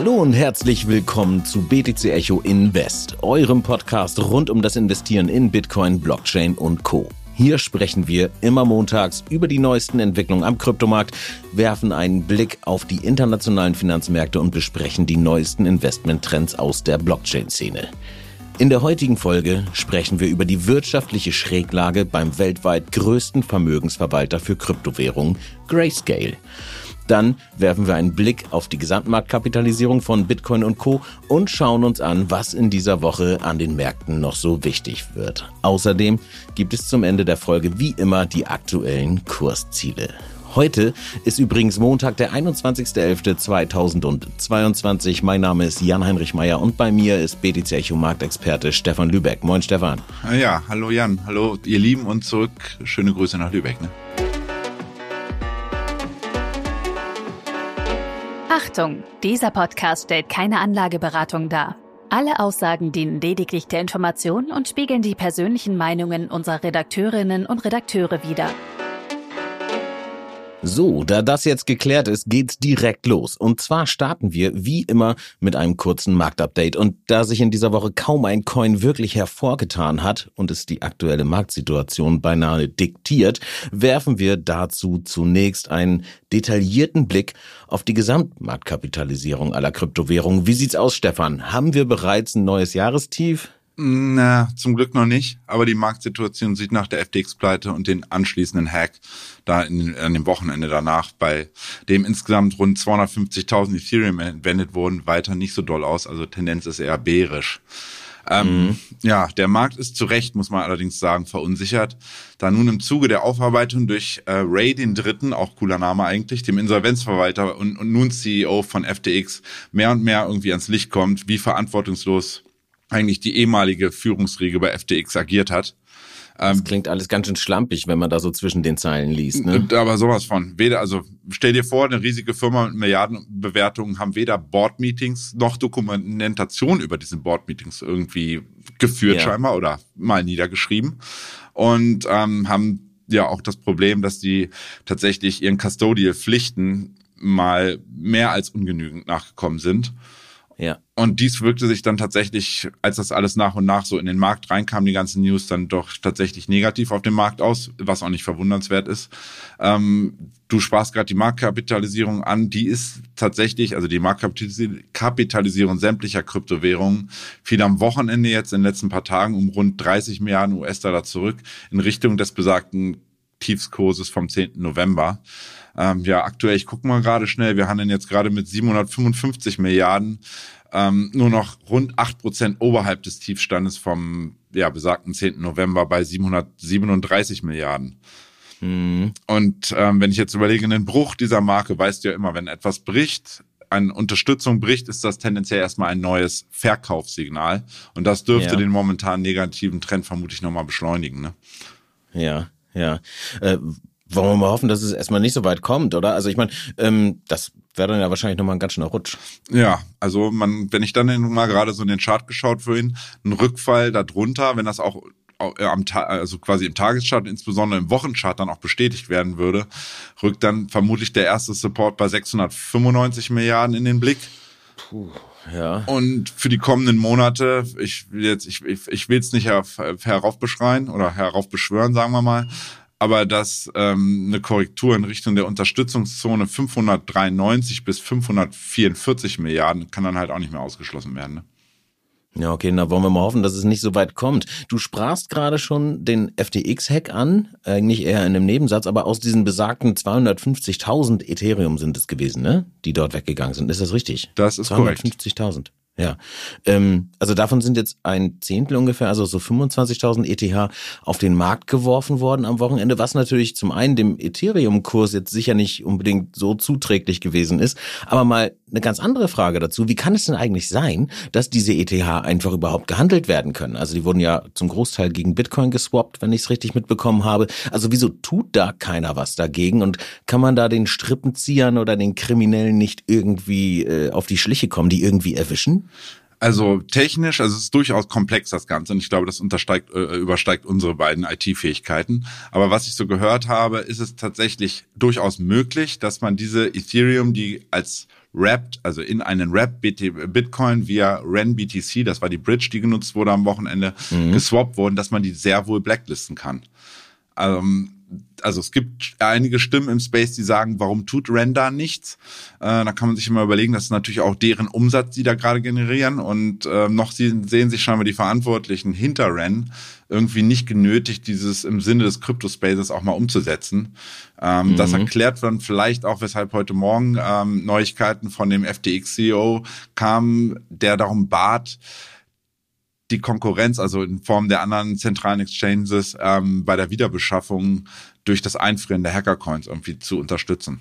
Hallo und herzlich willkommen zu BTC Echo Invest, eurem Podcast rund um das Investieren in Bitcoin, Blockchain und Co. Hier sprechen wir immer montags über die neuesten Entwicklungen am Kryptomarkt, werfen einen Blick auf die internationalen Finanzmärkte und besprechen die neuesten Investmenttrends aus der Blockchain-Szene. In der heutigen Folge sprechen wir über die wirtschaftliche Schräglage beim weltweit größten Vermögensverwalter für Kryptowährungen, Grayscale. Dann werfen wir einen Blick auf die Gesamtmarktkapitalisierung von Bitcoin und Co. und schauen uns an, was in dieser Woche an den Märkten noch so wichtig wird. Außerdem gibt es zum Ende der Folge wie immer die aktuellen Kursziele. Heute ist übrigens Montag, der 21.11.2022. Mein Name ist Jan-Heinrich Meyer und bei mir ist BTC Echo Marktexperte Stefan Lübeck. Moin Stefan. Ja, hallo Jan, hallo ihr Lieben und zurück. Schöne Grüße nach Lübeck. Ne? Achtung, dieser Podcast stellt keine Anlageberatung dar. Alle Aussagen dienen lediglich der Information und spiegeln die persönlichen Meinungen unserer Redakteurinnen und Redakteure wider. So, da das jetzt geklärt ist, geht's direkt los. Und zwar starten wir wie immer mit einem kurzen Marktupdate. Und da sich in dieser Woche kaum ein Coin wirklich hervorgetan hat und es die aktuelle Marktsituation beinahe diktiert, werfen wir dazu zunächst einen detaillierten Blick auf die Gesamtmarktkapitalisierung aller Kryptowährungen. Wie sieht's aus, Stefan? Haben wir bereits ein neues Jahrestief? Na, zum Glück noch nicht. Aber die Marktsituation sieht nach der FTX-Pleite und den anschließenden Hack da in, an dem Wochenende danach, bei dem insgesamt rund 250.000 Ethereum entwendet wurden, weiter nicht so doll aus. Also Tendenz ist eher bärisch. Ähm, mhm. Ja, der Markt ist zu Recht, muss man allerdings sagen, verunsichert, da nun im Zuge der Aufarbeitung durch äh, Ray den Dritten, auch cooler Name eigentlich, dem Insolvenzverwalter und, und nun CEO von FTX, mehr und mehr irgendwie ans Licht kommt, wie verantwortungslos eigentlich die ehemalige Führungsriege bei FTX agiert hat. Das ähm, klingt alles ganz schön schlampig, wenn man da so zwischen den Zeilen liest. Ne? Aber sowas von. Weder, also stell dir vor, eine riesige Firma mit Milliardenbewertungen haben weder Board-Meetings noch Dokumentation über diese Board-Meetings irgendwie geführt ja. scheinbar oder mal niedergeschrieben. Und ähm, haben ja auch das Problem, dass die tatsächlich ihren Custodial-Pflichten mal mehr als ungenügend nachgekommen sind. Ja. Und dies wirkte sich dann tatsächlich, als das alles nach und nach so in den Markt reinkam, die ganzen News, dann doch tatsächlich negativ auf den Markt aus, was auch nicht verwundernswert ist. Ähm, du sprachst gerade die Marktkapitalisierung an, die ist tatsächlich, also die Marktkapitalisierung sämtlicher Kryptowährungen fiel am Wochenende jetzt in den letzten paar Tagen um rund 30 Milliarden US-Dollar zurück in Richtung des besagten Tiefskurses vom 10. November. Ähm, ja, aktuell, ich gucke mal gerade schnell, wir handeln jetzt gerade mit 755 Milliarden, ähm, nur noch rund acht Prozent oberhalb des Tiefstandes vom ja, besagten 10. November bei 737 Milliarden. Mhm. Und ähm, wenn ich jetzt überlege, einen Bruch dieser Marke, weißt du ja immer, wenn etwas bricht, eine Unterstützung bricht, ist das tendenziell erstmal ein neues Verkaufssignal. Und das dürfte ja. den momentan negativen Trend vermutlich nochmal beschleunigen. Ne? Ja, ja. Äh, wollen wir mal hoffen, dass es erstmal nicht so weit kommt, oder? Also ich meine, ähm, das wäre dann ja wahrscheinlich nochmal ein ganz schöner Rutsch. Ja, also man, wenn ich dann mal gerade so in den Chart geschaut vorhin, ein Rückfall darunter, wenn das auch äh, am also quasi im Tageschart, insbesondere im Wochenchart dann auch bestätigt werden würde, rückt dann vermutlich der erste Support bei 695 Milliarden in den Blick. Puh, ja. Und für die kommenden Monate, ich will jetzt, ich, ich, ich will es nicht her, heraufbeschreien oder heraufbeschwören, sagen wir mal, aber dass ähm, eine Korrektur in Richtung der Unterstützungszone 593 bis 544 Milliarden kann dann halt auch nicht mehr ausgeschlossen werden. Ne? Ja, okay, na wollen wir mal hoffen, dass es nicht so weit kommt. Du sprachst gerade schon den FTX-Hack an, eigentlich eher in einem Nebensatz, aber aus diesen besagten 250.000 Ethereum sind es gewesen, ne? Die dort weggegangen sind. Ist das richtig? Das ist 250 korrekt. 250.000. Ja, ähm, also davon sind jetzt ein Zehntel ungefähr, also so 25.000 ETH auf den Markt geworfen worden am Wochenende, was natürlich zum einen dem Ethereum-Kurs jetzt sicher nicht unbedingt so zuträglich gewesen ist, aber mal eine ganz andere Frage dazu. Wie kann es denn eigentlich sein, dass diese ETH einfach überhaupt gehandelt werden können? Also die wurden ja zum Großteil gegen Bitcoin geswappt, wenn ich es richtig mitbekommen habe. Also wieso tut da keiner was dagegen und kann man da den Strippenziehern oder den Kriminellen nicht irgendwie äh, auf die Schliche kommen, die irgendwie erwischen? Also technisch, also es ist durchaus komplex das Ganze und ich glaube, das untersteigt, äh, übersteigt unsere beiden IT-Fähigkeiten. Aber was ich so gehört habe, ist es tatsächlich durchaus möglich, dass man diese Ethereum, die als wrapped, also in einen Wrap Bitcoin via REN BTC, das war die Bridge, die genutzt wurde am Wochenende, mhm. geswappt wurden, dass man die sehr wohl blacklisten kann. Ähm, also es gibt einige Stimmen im Space, die sagen, warum tut Render nichts? Äh, da kann man sich immer überlegen, das ist natürlich auch deren Umsatz, die da gerade generieren. Und äh, noch sehen, sehen sich scheinbar die Verantwortlichen hinter Ren irgendwie nicht genötigt, dieses im Sinne des Crypto-Spaces auch mal umzusetzen. Ähm, mhm. Das erklärt dann vielleicht auch, weshalb heute Morgen ähm, Neuigkeiten von dem FTX-CEO kamen, der darum bat, die Konkurrenz, also in Form der anderen zentralen Exchanges, ähm, bei der Wiederbeschaffung durch das Einfrieren der Hackercoins irgendwie zu unterstützen.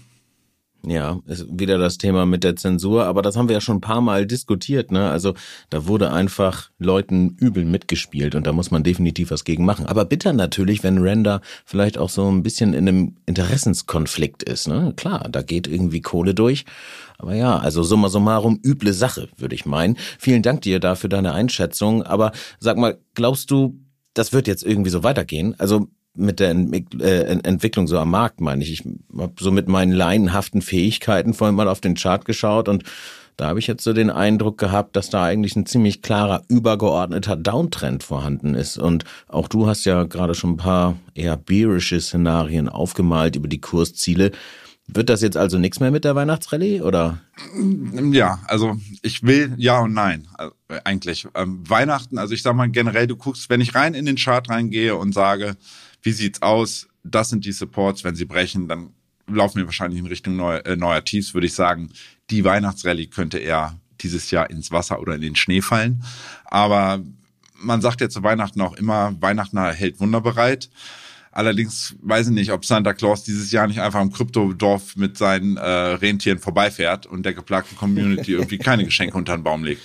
Ja, ist wieder das Thema mit der Zensur, aber das haben wir ja schon ein paar Mal diskutiert, ne? Also da wurde einfach Leuten übel mitgespielt und da muss man definitiv was gegen machen. Aber bitter natürlich, wenn Render vielleicht auch so ein bisschen in einem Interessenskonflikt ist, ne? Klar, da geht irgendwie Kohle durch. Aber ja, also summa summarum üble Sache, würde ich meinen. Vielen Dank dir dafür deine Einschätzung. Aber sag mal, glaubst du, das wird jetzt irgendwie so weitergehen? Also mit der äh, Entwicklung so am Markt, meine ich. Ich habe so mit meinen laienhaften Fähigkeiten vorhin mal auf den Chart geschaut und da habe ich jetzt so den Eindruck gehabt, dass da eigentlich ein ziemlich klarer, übergeordneter Downtrend vorhanden ist. Und auch du hast ja gerade schon ein paar eher bearische Szenarien aufgemalt über die Kursziele. Wird das jetzt also nichts mehr mit der Weihnachtsrallye oder? Ja, also ich will ja und nein also eigentlich. Ähm, Weihnachten, also ich sag mal generell, du guckst, wenn ich rein in den Chart reingehe und sage, wie sieht's aus? Das sind die Supports. Wenn sie brechen, dann laufen wir wahrscheinlich in Richtung neu, äh, neuer Tiefs, würde ich sagen. Die Weihnachtsrallye könnte eher dieses Jahr ins Wasser oder in den Schnee fallen. Aber man sagt ja zu Weihnachten auch immer, Weihnachten hält Wunder bereit. Allerdings weiß ich nicht, ob Santa Claus dieses Jahr nicht einfach im Kryptodorf mit seinen äh, Rentieren vorbeifährt und der geplagten Community irgendwie keine Geschenke unter den Baum legt.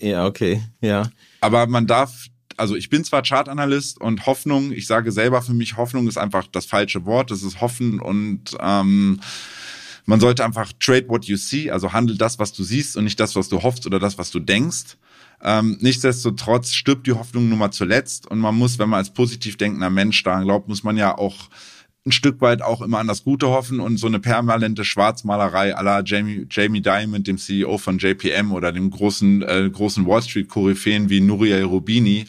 Ja, okay, ja. Aber man darf also ich bin zwar Chartanalyst und Hoffnung, ich sage selber für mich, Hoffnung ist einfach das falsche Wort, das ist Hoffen und ähm, man sollte einfach trade what you see, also handel das, was du siehst und nicht das, was du hoffst oder das, was du denkst. Ähm, nichtsdestotrotz stirbt die Hoffnung nun mal zuletzt und man muss, wenn man als positiv denkender Mensch daran glaubt, muss man ja auch ein Stück weit auch immer an das Gute hoffen und so eine permanente Schwarzmalerei aller Jamie, Jamie Dimon, dem CEO von JPM oder dem großen, äh, großen Wall Street Koryphäen wie Nuria Rubini,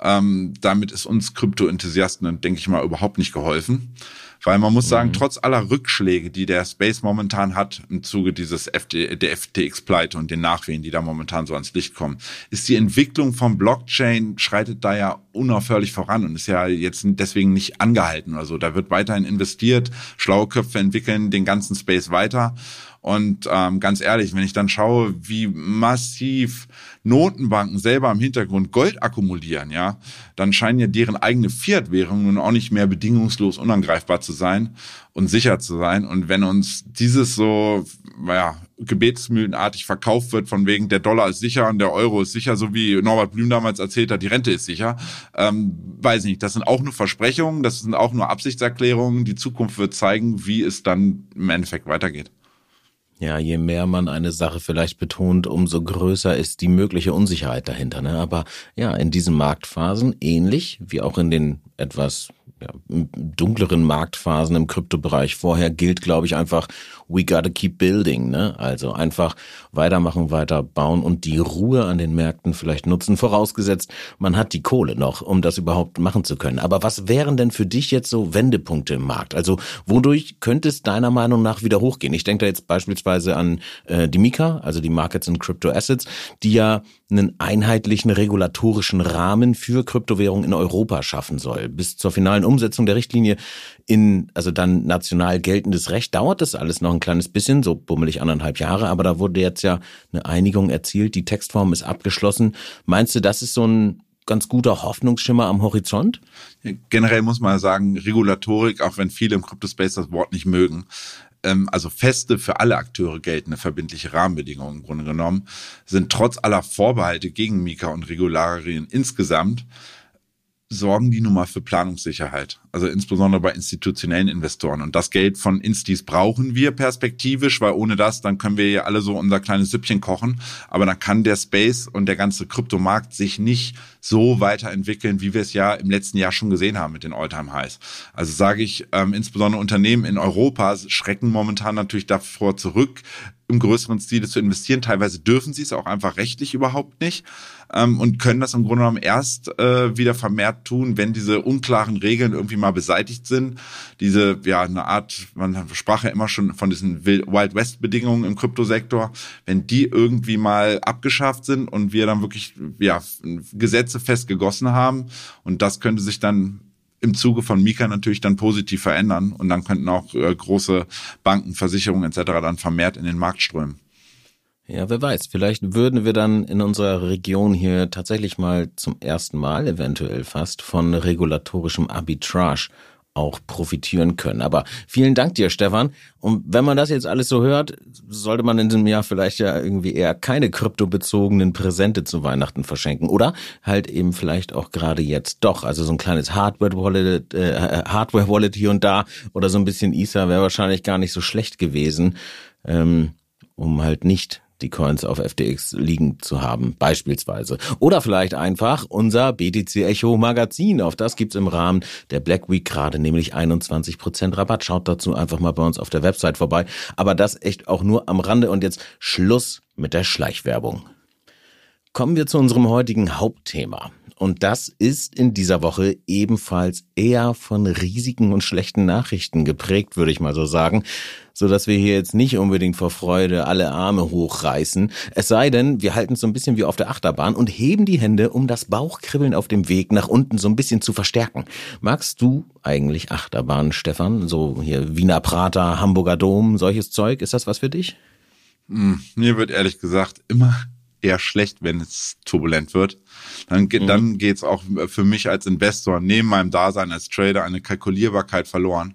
ähm, damit ist uns Krypto-Enthusiasten, denke ich mal, überhaupt nicht geholfen. Weil man muss sagen, mhm. trotz aller Rückschläge, die der Space momentan hat im Zuge dieses FT, der FTX-Pleite und den Nachwehen, die da momentan so ans Licht kommen, ist die Entwicklung von Blockchain schreitet da ja unaufhörlich voran und ist ja jetzt deswegen nicht angehalten oder so. Da wird weiterhin investiert, schlaue Köpfe entwickeln den ganzen Space weiter. Und ähm, ganz ehrlich, wenn ich dann schaue, wie massiv Notenbanken selber im Hintergrund Gold akkumulieren, ja, dann scheinen ja deren eigene Fiat-Währung nun auch nicht mehr bedingungslos unangreifbar zu sein und sicher zu sein. Und wenn uns dieses so, naja, gebetsmühlenartig verkauft wird, von wegen der Dollar ist sicher und der Euro ist sicher, so wie Norbert Blüm damals erzählt hat, die Rente ist sicher, ähm, weiß nicht, das sind auch nur Versprechungen, das sind auch nur Absichtserklärungen. Die Zukunft wird zeigen, wie es dann im Endeffekt weitergeht. Ja, je mehr man eine Sache vielleicht betont, umso größer ist die mögliche Unsicherheit dahinter. Ne? Aber ja, in diesen Marktphasen, ähnlich wie auch in den etwas ja, dunkleren Marktphasen im Kryptobereich vorher gilt, glaube ich, einfach, we gotta keep building, ne? Also einfach weitermachen, weiter bauen und die Ruhe an den Märkten vielleicht nutzen, vorausgesetzt, man hat die Kohle noch, um das überhaupt machen zu können. Aber was wären denn für dich jetzt so Wendepunkte im Markt? Also wodurch könnte es deiner Meinung nach wieder hochgehen? Ich denke da jetzt beispielsweise an äh, die Mika, also die Markets and Crypto Assets, die ja einen einheitlichen regulatorischen Rahmen für Kryptowährungen in Europa schaffen soll. Bis zur finalen Umsetzung der Richtlinie in, also dann national geltendes Recht, dauert das alles noch ein kleines bisschen, so bummelig anderthalb Jahre, aber da wurde jetzt ja eine Einigung erzielt, die Textform ist abgeschlossen. Meinst du, das ist so ein ganz guter Hoffnungsschimmer am Horizont? Generell muss man sagen, Regulatorik, auch wenn viele im Crypto-Space das Wort nicht mögen, ähm, also feste für alle Akteure geltende verbindliche Rahmenbedingungen im Grunde genommen, sind trotz aller Vorbehalte gegen Mika und Regularien insgesamt sorgen die nun mal für Planungssicherheit. Also insbesondere bei institutionellen Investoren. Und das Geld von Instis brauchen wir perspektivisch, weil ohne das, dann können wir ja alle so unser kleines Süppchen kochen. Aber dann kann der Space und der ganze Kryptomarkt sich nicht so weiterentwickeln, wie wir es ja im letzten Jahr schon gesehen haben mit den Alltime highs Also sage ich, ähm, insbesondere Unternehmen in Europa schrecken momentan natürlich davor zurück, im größeren Stile zu investieren. Teilweise dürfen sie es auch einfach rechtlich überhaupt nicht ähm, und können das im Grunde genommen erst äh, wieder vermehrt tun, wenn diese unklaren Regeln irgendwie mal beseitigt sind. Diese, ja, eine Art, man sprach ja immer schon von diesen Wild West Bedingungen im Kryptosektor, wenn die irgendwie mal abgeschafft sind und wir dann wirklich, ja, Gesetze festgegossen haben und das könnte sich dann im Zuge von Mika natürlich dann positiv verändern und dann könnten auch äh, große Banken, Versicherungen etc. dann vermehrt in den Markt strömen. Ja, wer weiß, vielleicht würden wir dann in unserer Region hier tatsächlich mal zum ersten Mal, eventuell fast, von regulatorischem Arbitrage auch profitieren können. Aber vielen Dank dir, Stefan. Und wenn man das jetzt alles so hört, sollte man in diesem Jahr vielleicht ja irgendwie eher keine kryptobezogenen Präsente zu Weihnachten verschenken. Oder halt eben vielleicht auch gerade jetzt doch. Also so ein kleines Hardware-Wallet, äh, Hardware-Wallet hier und da oder so ein bisschen Ether wäre wahrscheinlich gar nicht so schlecht gewesen, ähm, um halt nicht die Coins auf FTX liegen zu haben, beispielsweise. Oder vielleicht einfach unser BTC Echo Magazin. Auf das gibt's im Rahmen der Black Week gerade nämlich 21% Rabatt. Schaut dazu einfach mal bei uns auf der Website vorbei. Aber das echt auch nur am Rande. Und jetzt Schluss mit der Schleichwerbung. Kommen wir zu unserem heutigen Hauptthema. Und das ist in dieser Woche ebenfalls eher von Risiken und schlechten Nachrichten geprägt, würde ich mal so sagen, so dass wir hier jetzt nicht unbedingt vor Freude alle Arme hochreißen. Es sei denn, wir halten es so ein bisschen wie auf der Achterbahn und heben die Hände, um das Bauchkribbeln auf dem Weg nach unten so ein bisschen zu verstärken. Magst du eigentlich Achterbahn, Stefan? So hier Wiener Prater, Hamburger Dom, solches Zeug? Ist das was für dich? Hm, mir wird ehrlich gesagt immer eher schlecht, wenn es turbulent wird. Dann, mhm. dann geht's auch für mich als Investor neben meinem Dasein als Trader eine Kalkulierbarkeit verloren.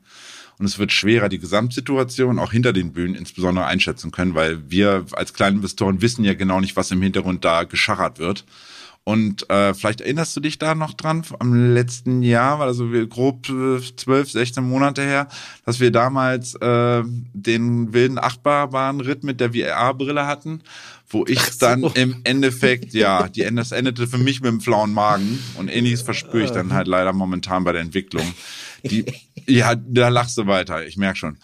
Und es wird schwerer, die Gesamtsituation auch hinter den Bühnen insbesondere einschätzen können, weil wir als Kleininvestoren wissen ja genau nicht, was im Hintergrund da geschachert wird. Und äh, vielleicht erinnerst du dich da noch dran am letzten Jahr, also wir grob äh, zwölf, sechzehn Monate her, dass wir damals äh, den wilden Achtbarbahnritt mit der VR-Brille hatten, wo ich so. dann im Endeffekt, ja, die das endete für mich mit einem flauen Magen und ähnliches verspüre ich dann halt leider momentan bei der Entwicklung. Die, ja, da lachst du weiter, ich merk schon.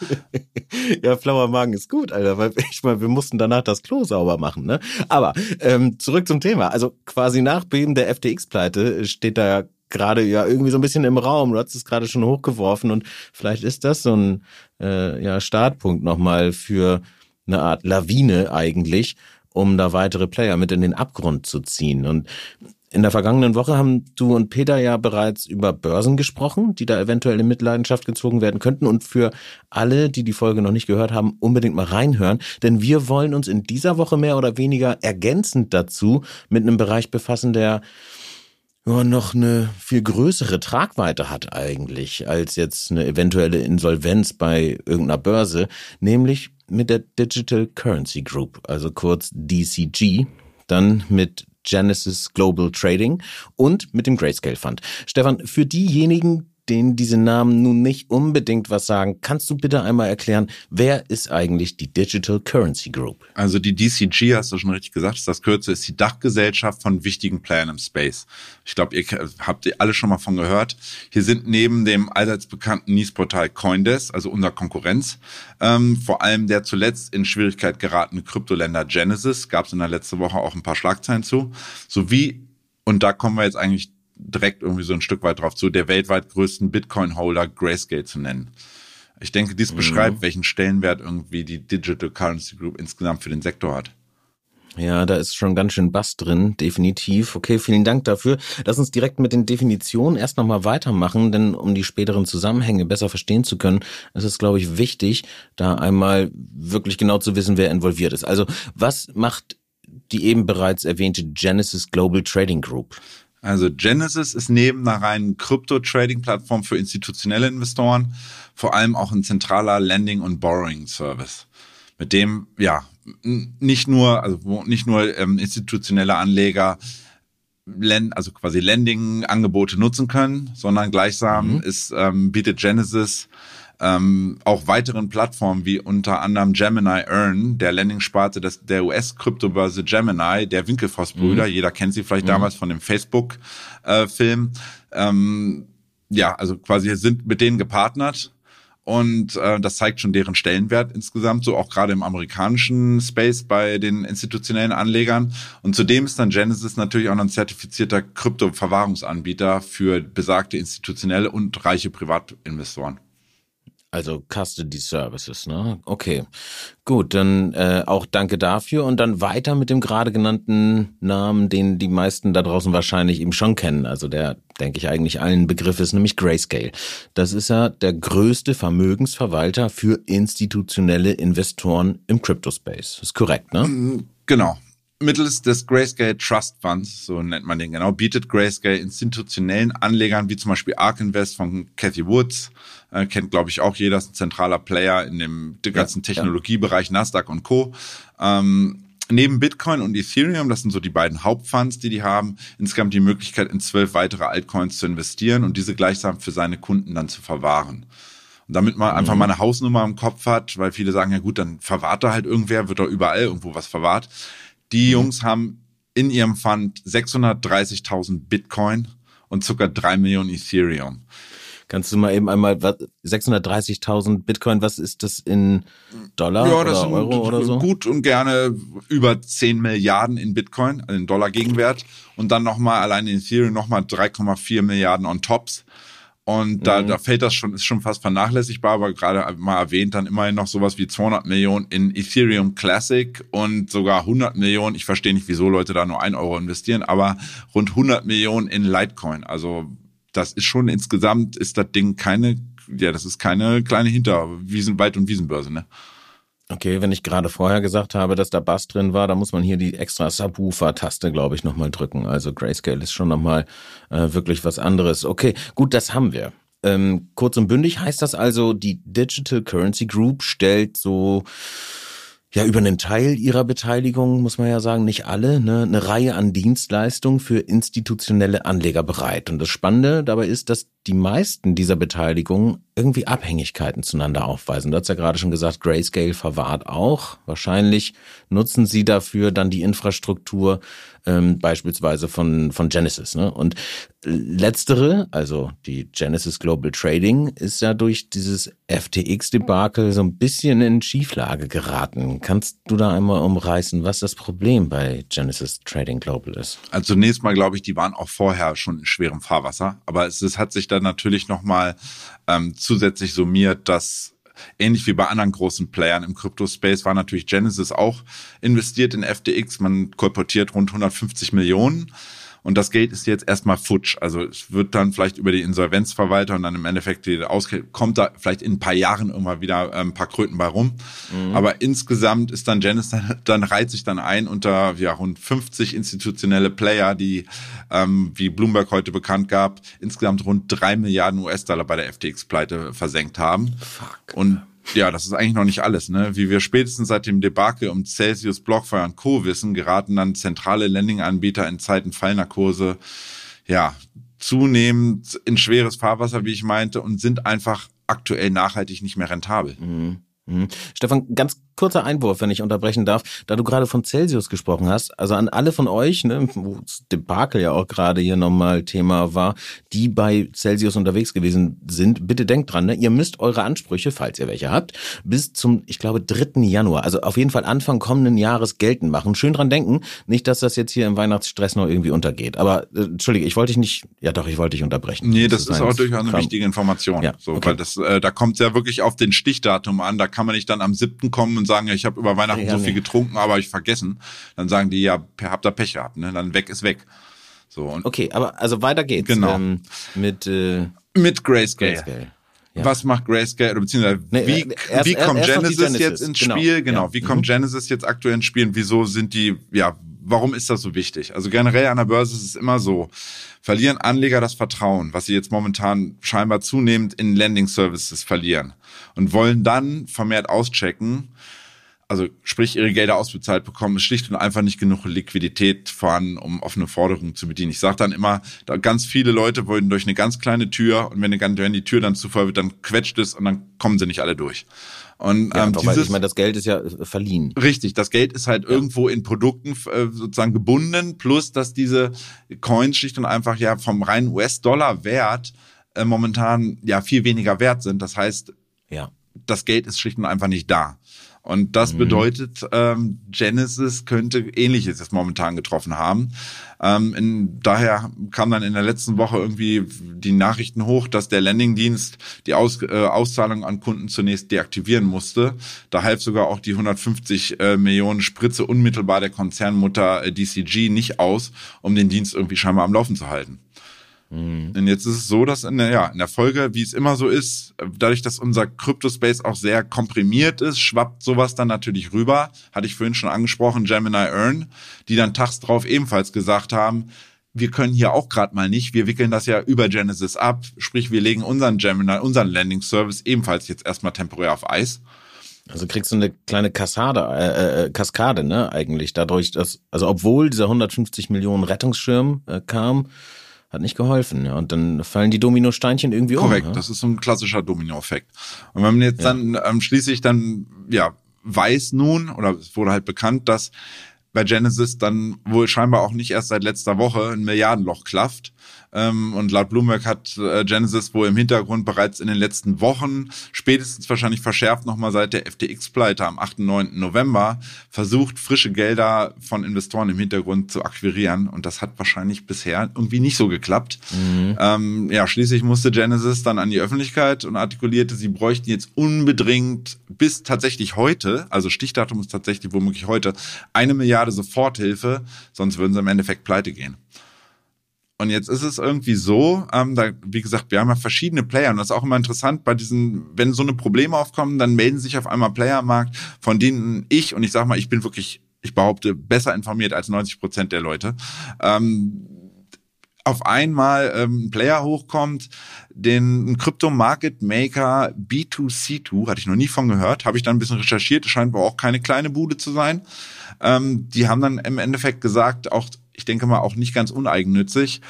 ja, flauer Magen ist gut, Alter, weil ich meine, wir mussten danach das Klo sauber machen, ne? Aber ähm, zurück zum Thema. Also quasi nach Beben der FTX-Pleite steht da gerade ja irgendwie so ein bisschen im Raum. Du hast es gerade schon hochgeworfen und vielleicht ist das so ein äh, ja, Startpunkt nochmal für eine Art Lawine eigentlich, um da weitere Player mit in den Abgrund zu ziehen. Und in der vergangenen Woche haben du und Peter ja bereits über Börsen gesprochen, die da eventuell in Mitleidenschaft gezogen werden könnten. Und für alle, die die Folge noch nicht gehört haben, unbedingt mal reinhören. Denn wir wollen uns in dieser Woche mehr oder weniger ergänzend dazu mit einem Bereich befassen, der ja, noch eine viel größere Tragweite hat eigentlich als jetzt eine eventuelle Insolvenz bei irgendeiner Börse, nämlich mit der Digital Currency Group, also kurz DCG, dann mit Genesis Global Trading und mit dem Grayscale Fund. Stefan, für diejenigen, denen diese Namen nun nicht unbedingt was sagen, kannst du bitte einmal erklären, wer ist eigentlich die Digital Currency Group? Also die DCG, hast du schon richtig gesagt, ist das Kürze, ist die Dachgesellschaft von wichtigen Playern im Space. Ich glaube, ihr habt ihr alle schon mal von gehört. Hier sind neben dem allseits bekannten Nice-Portal Coindesk, also unser Konkurrenz, ähm, vor allem der zuletzt in Schwierigkeit geratene Kryptoländer Genesis, gab es in der letzten Woche auch ein paar Schlagzeilen zu, sowie, und da kommen wir jetzt eigentlich direkt irgendwie so ein Stück weit drauf zu, der weltweit größten Bitcoin-Holder Grayscale zu nennen. Ich denke, dies mhm. beschreibt, welchen Stellenwert irgendwie die Digital Currency Group insgesamt für den Sektor hat. Ja, da ist schon ganz schön Bass drin, definitiv. Okay, vielen Dank dafür. Lass uns direkt mit den Definitionen erst nochmal weitermachen, denn um die späteren Zusammenhänge besser verstehen zu können, ist es, glaube ich, wichtig, da einmal wirklich genau zu wissen, wer involviert ist. Also, was macht die eben bereits erwähnte Genesis Global Trading Group? Also Genesis ist neben einer reinen Krypto-Trading-Plattform für institutionelle Investoren vor allem auch ein zentraler Lending- und Borrowing-Service, mit dem ja nicht nur also nicht nur ähm, institutionelle Anleger also quasi Landing-Angebote nutzen können, sondern gleichsam mhm. ist, ähm, bietet Genesis ähm, auch weiteren Plattformen wie unter anderem Gemini Earn, der Landing-Sparte des, der US-Kryptobörse Gemini, der Winkelfoss-Brüder, mhm. jeder kennt sie vielleicht mhm. damals von dem Facebook-Film. Äh, ähm, ja, also quasi sind mit denen gepartnert und äh, das zeigt schon deren Stellenwert insgesamt, so auch gerade im amerikanischen Space bei den institutionellen Anlegern. Und zudem ist dann Genesis natürlich auch noch ein zertifizierter Krypto-Verwahrungsanbieter für besagte institutionelle und reiche Privatinvestoren. Also Custody Services, ne? Okay. Gut, dann äh, auch danke dafür und dann weiter mit dem gerade genannten Namen, den die meisten da draußen wahrscheinlich eben schon kennen. Also der, denke ich, eigentlich allen Begriff ist, nämlich Grayscale. Das ist ja der größte Vermögensverwalter für institutionelle Investoren im Crypto-Space. Ist korrekt, ne? Mm, genau mittels des Grayscale Trust Funds, so nennt man den genau, bietet Grayscale institutionellen Anlegern wie zum Beispiel Ark Invest von Cathy Woods, äh, kennt glaube ich auch jeder, ist ein zentraler Player in dem ganzen ja, Technologiebereich ja. Nasdaq und Co. Ähm, neben Bitcoin und Ethereum, das sind so die beiden Hauptfunds, die die haben, insgesamt die Möglichkeit in zwölf weitere Altcoins zu investieren und diese gleichsam für seine Kunden dann zu verwahren. Und damit man einfach mhm. mal eine Hausnummer im Kopf hat, weil viele sagen, ja gut, dann verwahrt da halt irgendwer, wird doch überall irgendwo was verwahrt. Die mhm. Jungs haben in ihrem Fund 630.000 Bitcoin und circa drei Millionen Ethereum. Kannst du mal eben einmal 630.000 Bitcoin, was ist das in Dollar ja, das oder Euro oder so? Gut und gerne über 10 Milliarden in Bitcoin, also in Dollar Gegenwert und dann nochmal allein in Ethereum nochmal 3,4 Milliarden on tops. Und da, mhm. da fällt das schon, ist schon fast vernachlässigbar, aber gerade mal erwähnt, dann immerhin noch sowas wie 200 Millionen in Ethereum Classic und sogar 100 Millionen. Ich verstehe nicht, wieso Leute da nur ein Euro investieren, aber rund 100 Millionen in Litecoin. Also das ist schon insgesamt ist das Ding keine, ja, das ist keine kleine Hinterwiesen, Wald- und Wiesenbörse, ne? Okay, wenn ich gerade vorher gesagt habe, dass da Bass drin war, da muss man hier die extra Subwoofer-Taste, glaube ich, nochmal drücken. Also Grayscale ist schon nochmal äh, wirklich was anderes. Okay, gut, das haben wir. Ähm, kurz und bündig heißt das also, die Digital Currency Group stellt so ja über einen Teil ihrer Beteiligung, muss man ja sagen, nicht alle, ne, eine Reihe an Dienstleistungen für institutionelle Anleger bereit. Und das Spannende dabei ist, dass die meisten dieser Beteiligungen irgendwie Abhängigkeiten zueinander aufweisen. Du hast ja gerade schon gesagt, Grayscale verwahrt auch. Wahrscheinlich nutzen sie dafür dann die Infrastruktur ähm, beispielsweise von, von Genesis. Ne? Und letztere, also die Genesis Global Trading, ist ja durch dieses FTX-Debakel so ein bisschen in Schieflage geraten. Kannst du da einmal umreißen, was das Problem bei Genesis Trading Global ist? Also zunächst mal glaube ich, die waren auch vorher schon in schwerem Fahrwasser, aber es, es hat sich dann natürlich nochmal ähm, zusätzlich summiert, dass ähnlich wie bei anderen großen Playern im Crypto-Space war natürlich Genesis auch investiert in FTX. Man kolportiert rund 150 Millionen. Und das Geld ist jetzt erstmal futsch. Also es wird dann vielleicht über die Insolvenzverwalter und dann im Endeffekt die Ausgleich, kommt da vielleicht in ein paar Jahren irgendwann wieder ähm, ein paar Kröten bei rum. Mhm. Aber insgesamt ist dann Genesis, dann, dann reiht sich dann ein unter ja, rund 50 institutionelle Player, die, ähm, wie Bloomberg heute bekannt gab, insgesamt rund drei Milliarden US-Dollar bei der FTX-Pleite versenkt haben. Fuck. Und ja, das ist eigentlich noch nicht alles. Ne? Wie wir spätestens seit dem Debakel um Celsius, Blockfire und Co. wissen, geraten dann zentrale Landing-Anbieter in Zeiten fallender Kurse ja zunehmend in schweres Fahrwasser, wie ich meinte, und sind einfach aktuell nachhaltig nicht mehr rentabel. Mhm. Mhm. Stefan, ganz kurzer Einwurf, wenn ich unterbrechen darf, da du gerade von Celsius gesprochen hast, also an alle von euch, ne, wo das Debakel ja auch gerade hier nochmal Thema war, die bei Celsius unterwegs gewesen sind, bitte denkt dran, ne, ihr müsst eure Ansprüche, falls ihr welche habt, bis zum, ich glaube, 3. Januar, also auf jeden Fall Anfang kommenden Jahres geltend machen. Schön dran denken, nicht, dass das jetzt hier im Weihnachtsstress noch irgendwie untergeht. Aber äh, entschuldige, ich wollte dich nicht, ja doch, ich wollte dich unterbrechen. Nee, das, das ist, auch durchaus eine wichtige Information. Ja, so, okay. weil das, äh, da kommt es ja wirklich auf den Stichdatum an, da kann man nicht dann am 7. kommen und sagen, ja, ich habe über Weihnachten ja, so viel getrunken, aber ich vergessen. Dann sagen die, ja, habt ihr Pech gehabt, ne? Dann weg ist weg. So, okay, aber also weiter geht's. Genau. Ähm, mit, äh, mit Grayscale. Grayscale. Ja. Was macht Grayscale oder beziehungsweise nee, wie, äh, erst, wie kommt Genesis, Genesis, jetzt ins genau. Spiel? Genau, ja. wie kommt mhm. Genesis jetzt aktuell ins Spiel? Und wieso sind die, ja, warum ist das so wichtig? Also generell an der Börse ist es immer so, verlieren Anleger das Vertrauen, was sie jetzt momentan scheinbar zunehmend in Landing Services verlieren und wollen dann vermehrt auschecken, also sprich ihre Gelder ausbezahlt bekommen, ist schlicht und einfach nicht genug Liquidität vorhanden, um offene Forderungen zu bedienen. Ich sage dann immer, da ganz viele Leute wollen durch eine ganz kleine Tür und wenn, wenn die Tür dann zu voll wird, dann quetscht es und dann kommen sie nicht alle durch. Und ja, ähm, dieses, weil ich meine, das Geld ist ja äh, verliehen. Richtig, das Geld ist halt ja. irgendwo in Produkten äh, sozusagen gebunden, plus dass diese Coins schlicht und einfach ja vom reinen US-Dollar-Wert äh, momentan ja viel weniger wert sind. Das heißt, ja. das Geld ist schlicht und einfach nicht da. Und das mhm. bedeutet, ähm, Genesis könnte Ähnliches jetzt momentan getroffen haben. Ähm, in, daher kam dann in der letzten Woche irgendwie die Nachrichten hoch, dass der Landingdienst die Aus, äh, Auszahlung an Kunden zunächst deaktivieren musste. Da half sogar auch die 150 äh, Millionen Spritze unmittelbar der Konzernmutter äh, DCG nicht aus, um den Dienst irgendwie scheinbar am Laufen zu halten. Mhm. Und jetzt ist es so, dass in der, ja, in der Folge, wie es immer so ist, dadurch, dass unser Crypto-Space auch sehr komprimiert ist, schwappt sowas dann natürlich rüber. Hatte ich vorhin schon angesprochen, Gemini Earn, die dann tags drauf ebenfalls gesagt haben, wir können hier auch gerade mal nicht. Wir wickeln das ja über Genesis ab. Sprich, wir legen unseren Gemini, unseren Landing Service ebenfalls jetzt erstmal temporär auf Eis. Also kriegst du eine kleine Kaskade, äh, äh, Kaskade, ne, eigentlich, dadurch, dass, also obwohl dieser 150 Millionen Rettungsschirm äh, kam, hat nicht geholfen. Ja. Und dann fallen die Dominosteinchen irgendwie Korrekt, um. Korrekt, ja? das ist so ein klassischer Domino-Effekt. Und wenn man jetzt ja. dann ähm, schließlich dann, ja, weiß nun, oder es wurde halt bekannt, dass bei Genesis dann wohl scheinbar auch nicht erst seit letzter Woche ein Milliardenloch klafft, ähm, und laut Bloomberg hat äh, Genesis wohl im Hintergrund bereits in den letzten Wochen, spätestens wahrscheinlich verschärft nochmal seit der FTX-Pleite am 8. 9. November, versucht, frische Gelder von Investoren im Hintergrund zu akquirieren. Und das hat wahrscheinlich bisher irgendwie nicht so geklappt. Mhm. Ähm, ja, schließlich musste Genesis dann an die Öffentlichkeit und artikulierte, sie bräuchten jetzt unbedingt bis tatsächlich heute, also Stichdatum ist tatsächlich womöglich heute, eine Milliarde Soforthilfe, sonst würden sie im Endeffekt pleite gehen. Und jetzt ist es irgendwie so, ähm, da, wie gesagt, wir haben ja verschiedene Player und das ist auch immer interessant bei diesen, wenn so eine Probleme aufkommen, dann melden sich auf einmal Player am Markt, von denen ich, und ich sag mal, ich bin wirklich, ich behaupte, besser informiert als 90 Prozent der Leute, ähm, auf einmal ähm, ein Player hochkommt, den Crypto Market Maker B2C2, hatte ich noch nie von gehört, habe ich dann ein bisschen recherchiert, scheint aber auch keine kleine Bude zu sein. Ähm, die haben dann im Endeffekt gesagt, auch ich denke mal auch nicht ganz uneigennützig,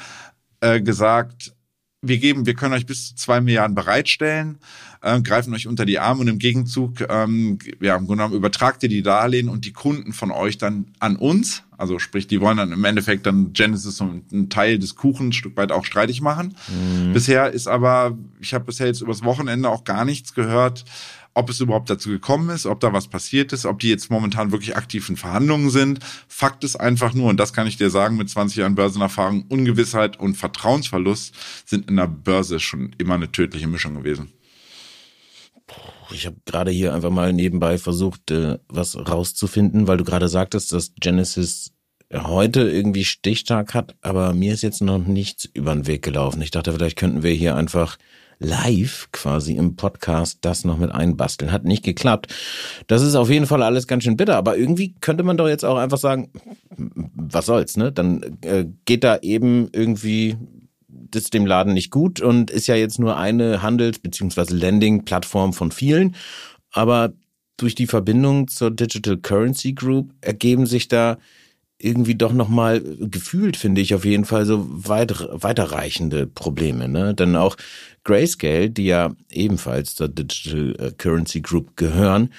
äh, gesagt, wir geben, wir können euch bis zu zwei Milliarden bereitstellen, äh, greifen euch unter die Arme und im Gegenzug, ähm, ja, im Grunde genommen übertragt ihr die Darlehen und die Kunden von euch dann an uns. Also sprich, die wollen dann im Endeffekt dann Genesis und einen Teil des Kuchens ein Stück weit auch streitig machen. Mhm. Bisher ist aber, ich habe bisher jetzt übers Wochenende auch gar nichts gehört, ob es überhaupt dazu gekommen ist, ob da was passiert ist, ob die jetzt momentan wirklich aktiv in Verhandlungen sind. Fakt ist einfach nur, und das kann ich dir sagen, mit 20 Jahren Börsenerfahrung, Ungewissheit und Vertrauensverlust sind in der Börse schon immer eine tödliche Mischung gewesen. Ich habe gerade hier einfach mal nebenbei versucht, äh, was rauszufinden, weil du gerade sagtest, dass Genesis heute irgendwie Stichtag hat, aber mir ist jetzt noch nichts über den Weg gelaufen. Ich dachte, vielleicht könnten wir hier einfach live quasi im Podcast das noch mit einbasteln. Hat nicht geklappt. Das ist auf jeden Fall alles ganz schön bitter, aber irgendwie könnte man doch jetzt auch einfach sagen, was soll's, ne? Dann äh, geht da eben irgendwie das dem Laden nicht gut und ist ja jetzt nur eine Handels- bzw. Landing-Plattform von vielen. Aber durch die Verbindung zur Digital Currency Group ergeben sich da irgendwie doch nochmal gefühlt, finde ich, auf jeden Fall so weit, weiterreichende Probleme. Ne? Denn auch Grayscale, die ja ebenfalls zur Digital äh, Currency Group gehören,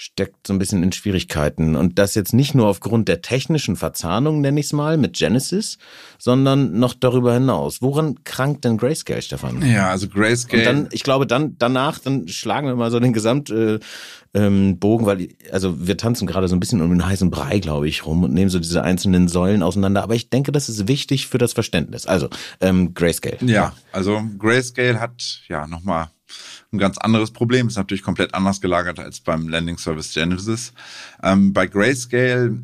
steckt so ein bisschen in Schwierigkeiten. Und das jetzt nicht nur aufgrund der technischen Verzahnung, nenne ich es mal, mit Genesis, sondern noch darüber hinaus. Woran krankt denn Grayscale, Stefan? Ja, also Grayscale. Und dann, ich glaube, dann danach, dann schlagen wir mal so den Gesamt. Äh, ähm, Bogen, weil also wir tanzen gerade so ein bisschen um den heißen Brei, glaube ich, rum und nehmen so diese einzelnen Säulen auseinander. Aber ich denke, das ist wichtig für das Verständnis. Also ähm, Grayscale. Ja, also Grayscale hat ja nochmal ein ganz anderes Problem. Ist natürlich komplett anders gelagert als beim Landing Service Genesis. Ähm, bei Grayscale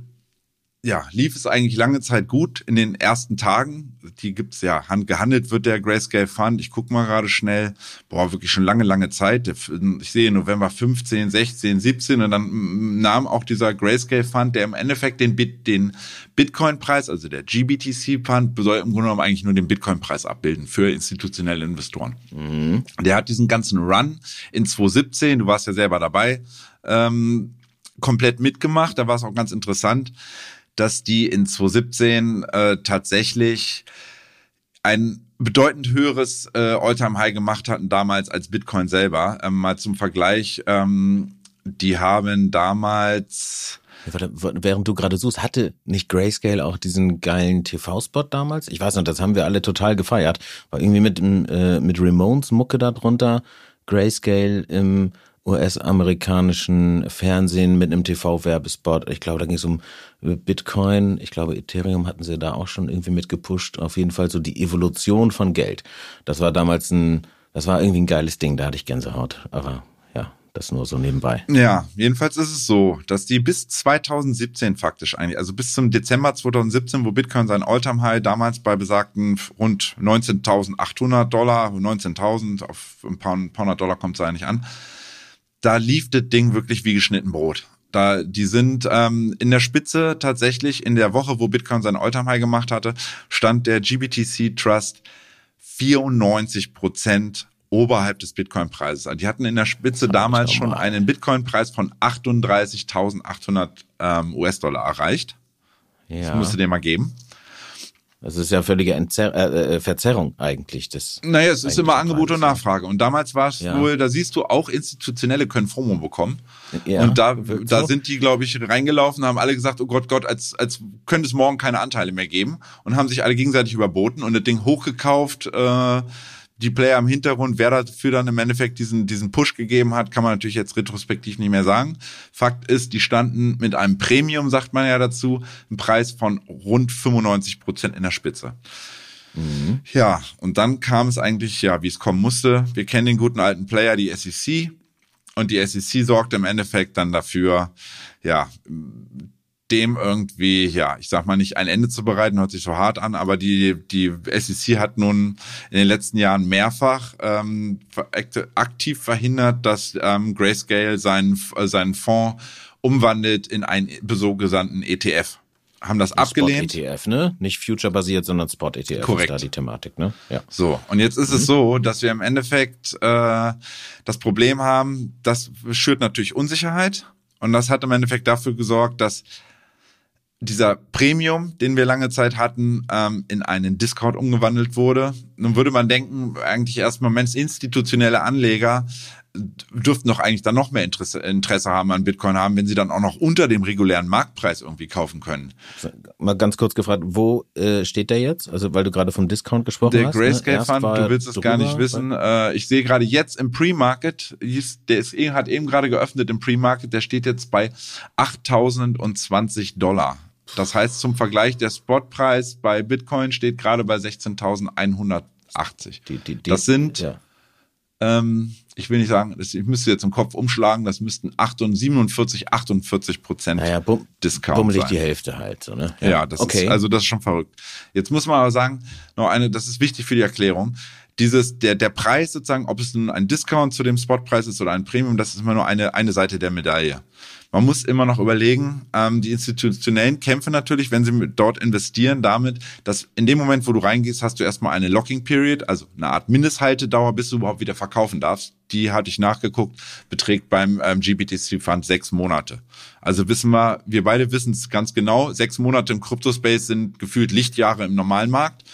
ja, lief es eigentlich lange Zeit gut in den ersten Tagen. Die gibt's ja, gehandelt wird der Grayscale Fund. Ich guck mal gerade schnell. Boah, wirklich schon lange, lange Zeit. Ich sehe November 15, 16, 17 und dann nahm auch dieser Grayscale Fund, der im Endeffekt den, Bit, den Bitcoin-Preis, also der GBTC Fund, soll im Grunde genommen eigentlich nur den Bitcoin-Preis abbilden für institutionelle Investoren. Mhm. Der hat diesen ganzen Run in 2017, du warst ja selber dabei, ähm, komplett mitgemacht. Da war es auch ganz interessant, dass die in 2017 äh, tatsächlich ein bedeutend höheres äh, All-Time-High gemacht hatten damals als Bitcoin selber. Ähm, mal zum Vergleich, ähm, die haben damals Während du gerade suchst, hatte nicht Grayscale auch diesen geilen TV-Spot damals? Ich weiß noch, das haben wir alle total gefeiert. War irgendwie mit, äh, mit Ramones Mucke da drunter. Grayscale im US-amerikanischen Fernsehen mit einem TV-Werbespot. Ich glaube, da ging es um Bitcoin. Ich glaube, Ethereum hatten sie da auch schon irgendwie mitgepusht. Auf jeden Fall so die Evolution von Geld. Das war damals ein, das war irgendwie ein geiles Ding. Da hatte ich Gänsehaut. Aber ja, das nur so nebenbei. Ja, jedenfalls ist es so, dass die bis 2017 faktisch eigentlich, also bis zum Dezember 2017, wo Bitcoin sein Alltime High damals bei besagten rund 19.800 Dollar, 19.000 auf ein paar, ein paar hundert Dollar kommt es eigentlich an, da lief das Ding wirklich wie geschnitten Brot. Da, die sind ähm, in der Spitze tatsächlich in der Woche, wo Bitcoin sein Alltime High gemacht hatte, stand der GBTC Trust 94 Prozent oberhalb des Bitcoin-Preises. Also die hatten in der Spitze damals schon einen Bitcoin-Preis von 38.800 ähm, US-Dollar erreicht. Ja. Das musst du dir mal geben. Das ist ja völlige Entzer äh, äh, Verzerrung eigentlich. Das naja, es ist immer Angebot und Nachfrage. Und damals war es ja. wohl, da siehst du auch Institutionelle können FOMO bekommen. Ja, und da, da so. sind die, glaube ich, reingelaufen, haben alle gesagt, oh Gott, Gott, als, als könnte es morgen keine Anteile mehr geben. Und haben sich alle gegenseitig überboten und das Ding hochgekauft. Äh, die Player im Hintergrund, wer dafür dann im Endeffekt diesen, diesen Push gegeben hat, kann man natürlich jetzt retrospektiv nicht mehr sagen. Fakt ist, die standen mit einem Premium, sagt man ja dazu, einen Preis von rund 95 Prozent in der Spitze. Mhm. Ja, und dann kam es eigentlich, ja, wie es kommen musste. Wir kennen den guten alten Player, die SEC. Und die SEC sorgte im Endeffekt dann dafür, ja, dem irgendwie, ja, ich sag mal nicht ein Ende zu bereiten, hört sich so hart an, aber die, die SEC hat nun in den letzten Jahren mehrfach ähm, aktiv verhindert, dass ähm, Grayscale seinen, äh, seinen Fonds umwandelt in einen sogenannten ETF. Haben das abgelehnt. Spot ETF, ne? Nicht Future-basiert, sondern Spot ETF Korrekt. ist da die Thematik, ne? Ja. So, und jetzt ist mhm. es so, dass wir im Endeffekt äh, das Problem haben, das schürt natürlich Unsicherheit. Und das hat im Endeffekt dafür gesorgt, dass dieser Premium, den wir lange Zeit hatten, ähm, in einen Discount umgewandelt wurde. Nun würde man denken, eigentlich erstmal Mensch, institutionelle Anleger dürften doch eigentlich dann noch mehr Interesse, Interesse haben an Bitcoin haben, wenn sie dann auch noch unter dem regulären Marktpreis irgendwie kaufen können. Mal ganz kurz gefragt, wo äh, steht der jetzt? Also weil du gerade vom Discount gesprochen der hast. Der Grayscale ne? Fund, du willst es drüber, gar nicht wissen. Äh, ich sehe gerade jetzt im Pre-Market, der ist, hat eben gerade geöffnet im Pre-Market, der steht jetzt bei 8.020 Dollar. Das heißt zum Vergleich, der Spotpreis bei Bitcoin steht gerade bei 16.180. Die, die, die, das sind, ja. ähm, ich will nicht sagen, das, ich müsste jetzt im Kopf umschlagen, das müssten 48, 47, 48 Prozent naja, bum, Discount bummelig sein. die Hälfte halt. So, ne? Ja, ja das okay. ist, also das ist schon verrückt. Jetzt muss man aber sagen, noch eine, das ist wichtig für die Erklärung dieses, der, der Preis sozusagen, ob es nun ein Discount zu dem Spotpreis ist oder ein Premium, das ist immer nur eine, eine Seite der Medaille. Man muss immer noch überlegen, ähm, die institutionellen kämpfen natürlich, wenn sie dort investieren, damit, dass in dem Moment, wo du reingehst, hast du erstmal eine Locking Period, also eine Art Mindesthaltedauer, bis du überhaupt wieder verkaufen darfst. Die hatte ich nachgeguckt, beträgt beim ähm, GBTC Fund sechs Monate. Also wissen wir, wir beide wissen es ganz genau, sechs Monate im Kryptospace sind gefühlt Lichtjahre im normalen Markt.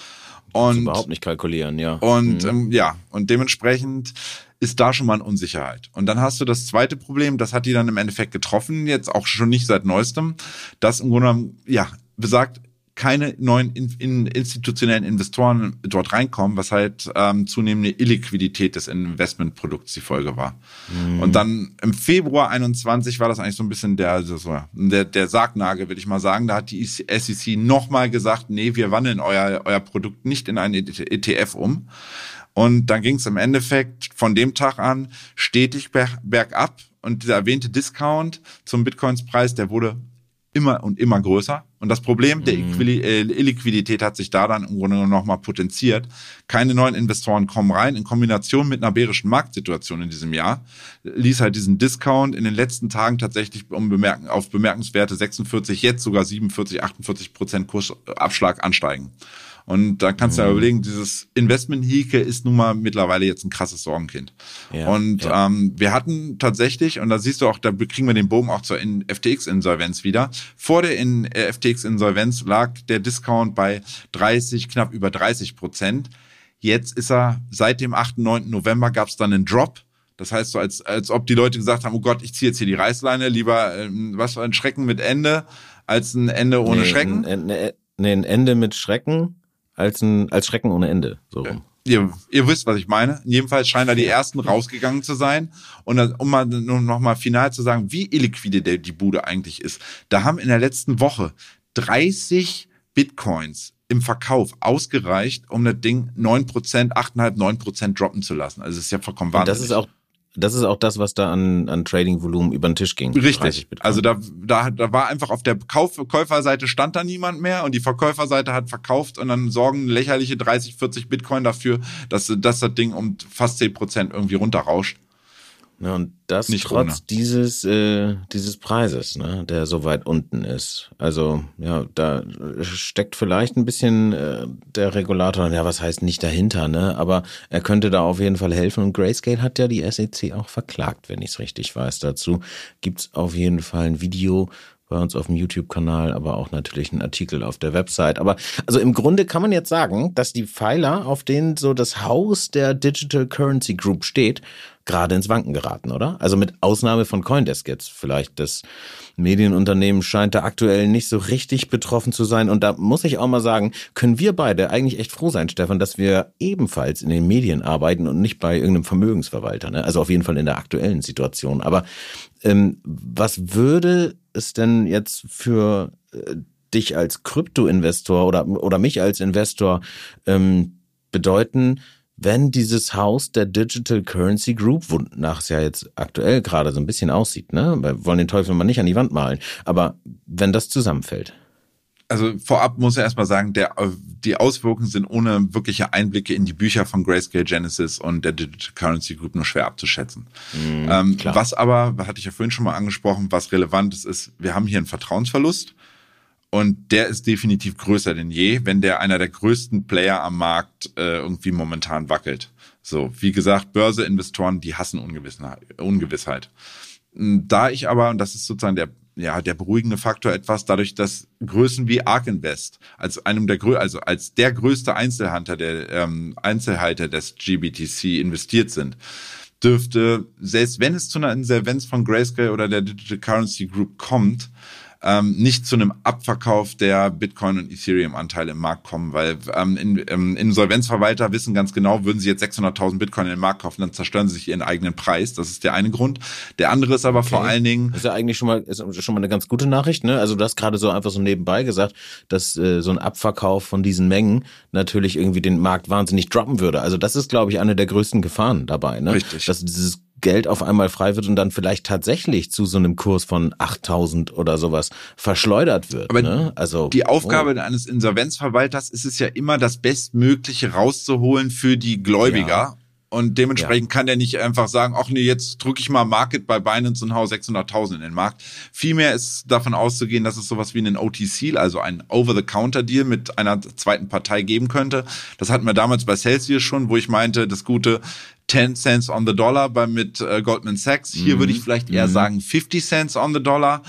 Und überhaupt nicht kalkulieren, ja. Und mhm. ähm, ja, und dementsprechend ist da schon mal eine Unsicherheit. Und dann hast du das zweite Problem, das hat die dann im Endeffekt getroffen, jetzt auch schon nicht seit neuestem, dass im Grunde genommen, ja, besagt, keine neuen in, in institutionellen Investoren dort reinkommen, was halt ähm, zunehmende Illiquidität des Investmentprodukts die Folge war. Mhm. Und dann im Februar 21 war das eigentlich so ein bisschen der, so, der, der Sargnagel, würde ich mal sagen. Da hat die SEC nochmal gesagt, nee, wir wandeln euer, euer Produkt nicht in ein ETF um. Und dann ging es im Endeffekt von dem Tag an stetig bergab. Und dieser erwähnte Discount zum Bitcoins-Preis, der wurde immer und immer größer. Und das Problem der mhm. Äh, Illiquidität hat sich da dann im Grunde nochmal potenziert. Keine neuen Investoren kommen rein. In Kombination mit einer bärischen Marktsituation in diesem Jahr ließ halt diesen Discount in den letzten Tagen tatsächlich um bemerken, auf bemerkenswerte 46, jetzt sogar 47, 48 Prozent Kursabschlag ansteigen. Und da kannst du ja mhm. überlegen, dieses Investment-Hike ist nun mal mittlerweile jetzt ein krasses Sorgenkind. Ja, und ja. Ähm, wir hatten tatsächlich, und da siehst du auch, da kriegen wir den Bogen auch zur FTX-Insolvenz wieder. Vor der äh, FTX-Insolvenz lag der Discount bei 30, knapp über 30 Prozent. Jetzt ist er seit dem 8. 9. November gab es dann einen Drop. Das heißt so, als, als ob die Leute gesagt haben, oh Gott, ich ziehe jetzt hier die Reißleine, lieber ähm, was für ein Schrecken mit Ende als ein Ende ohne nee, Schrecken. Ein, ein, nee, ein Ende mit Schrecken als ein als Schrecken ohne Ende. So rum. Ihr, ihr wisst, was ich meine. Jedenfalls scheinen da die ersten rausgegangen zu sein. Und um mal nur noch mal final zu sagen, wie illiquide der, die Bude eigentlich ist. Da haben in der letzten Woche 30 Bitcoins im Verkauf ausgereicht, um das Ding 9%, 8,5, 9% droppen zu lassen. Also es ist ja vollkommen wahnsinnig. das ist auch das ist auch das, was da an, an Trading-Volumen über den Tisch ging. Richtig. Also da, da, da war einfach auf der Kauf Käuferseite stand da niemand mehr und die Verkäuferseite hat verkauft und dann sorgen lächerliche 30, 40 Bitcoin dafür, dass, dass das Ding um fast 10 Prozent irgendwie runterrauscht. Ja, und das Nicht trotz ohne. dieses, äh, dieses Preises, ne, der so weit unten ist. Also, ja, da steckt vielleicht ein bisschen äh, der Regulator, ja, was heißt nicht dahinter, ne? Aber er könnte da auf jeden Fall helfen. Und Grayscale hat ja die SEC auch verklagt, wenn ich es richtig weiß. Dazu gibt's auf jeden Fall ein Video bei uns auf dem YouTube-Kanal, aber auch natürlich ein Artikel auf der Website. Aber also im Grunde kann man jetzt sagen, dass die Pfeiler, auf denen so das Haus der Digital Currency Group steht, gerade ins Wanken geraten, oder? Also mit Ausnahme von Coindesk jetzt vielleicht. Das Medienunternehmen scheint da aktuell nicht so richtig betroffen zu sein. Und da muss ich auch mal sagen, können wir beide eigentlich echt froh sein, Stefan, dass wir ebenfalls in den Medien arbeiten und nicht bei irgendeinem Vermögensverwalter. Ne? Also auf jeden Fall in der aktuellen Situation. Aber ähm, was würde es denn jetzt für äh, dich als Kryptoinvestor oder, oder mich als Investor ähm, bedeuten, wenn dieses Haus der Digital Currency Group, wonach es ja jetzt aktuell gerade so ein bisschen aussieht, ne? Wir wollen den Teufel mal nicht an die Wand malen, aber wenn das zusammenfällt. Also vorab muss ich erstmal sagen, der, die Auswirkungen sind ohne wirkliche Einblicke in die Bücher von Grayscale Genesis und der Digital Currency Group nur schwer abzuschätzen. Mm, ähm, was aber, hatte ich ja vorhin schon mal angesprochen, was relevant ist, ist, wir haben hier einen Vertrauensverlust und der ist definitiv größer denn je, wenn der einer der größten Player am Markt äh, irgendwie momentan wackelt. So, wie gesagt, Börseinvestoren, die hassen Ungewissheit. Hm, da ich aber, und das ist sozusagen der ja, der beruhigende Faktor etwas, dadurch, dass Größen wie Ark Invest als einem der also als der größte Einzelhalter der ähm, Einzelhalter des GBTC investiert sind, dürfte selbst wenn es zu einer Insolvenz von Grayscale oder der Digital Currency Group kommt, ähm, nicht zu einem Abverkauf der Bitcoin- und Ethereum-Anteile im Markt kommen, weil ähm, in, ähm, Insolvenzverwalter wissen ganz genau, würden sie jetzt 600.000 Bitcoin in den Markt kaufen, dann zerstören sie sich ihren eigenen Preis. Das ist der eine Grund. Der andere ist aber okay. vor allen Dingen... Das ist ja eigentlich schon mal, ist schon mal eine ganz gute Nachricht. Ne? Also du hast gerade so einfach so nebenbei gesagt, dass äh, so ein Abverkauf von diesen Mengen natürlich irgendwie den Markt wahnsinnig droppen würde. Also das ist, glaube ich, eine der größten Gefahren dabei. Ne? Richtig. Dass dieses Geld auf einmal frei wird und dann vielleicht tatsächlich zu so einem Kurs von 8000 oder sowas verschleudert wird. Aber ne? also die Aufgabe oh. eines Insolvenzverwalters ist es ja immer, das Bestmögliche rauszuholen für die Gläubiger. Ja. Und dementsprechend ja. kann der nicht einfach sagen, ach nee, jetzt drücke ich mal Market bei Binance und hau 600.000 in den Markt. Vielmehr ist davon auszugehen, dass es sowas wie einen OTC, also ein Over-the-Counter-Deal mit einer zweiten Partei geben könnte. Das hatten wir damals bei Celsius schon, wo ich meinte, das gute 10 Cents on the Dollar bei mit äh, Goldman Sachs. Hier mhm. würde ich vielleicht eher mhm. sagen 50 Cents on the Dollar.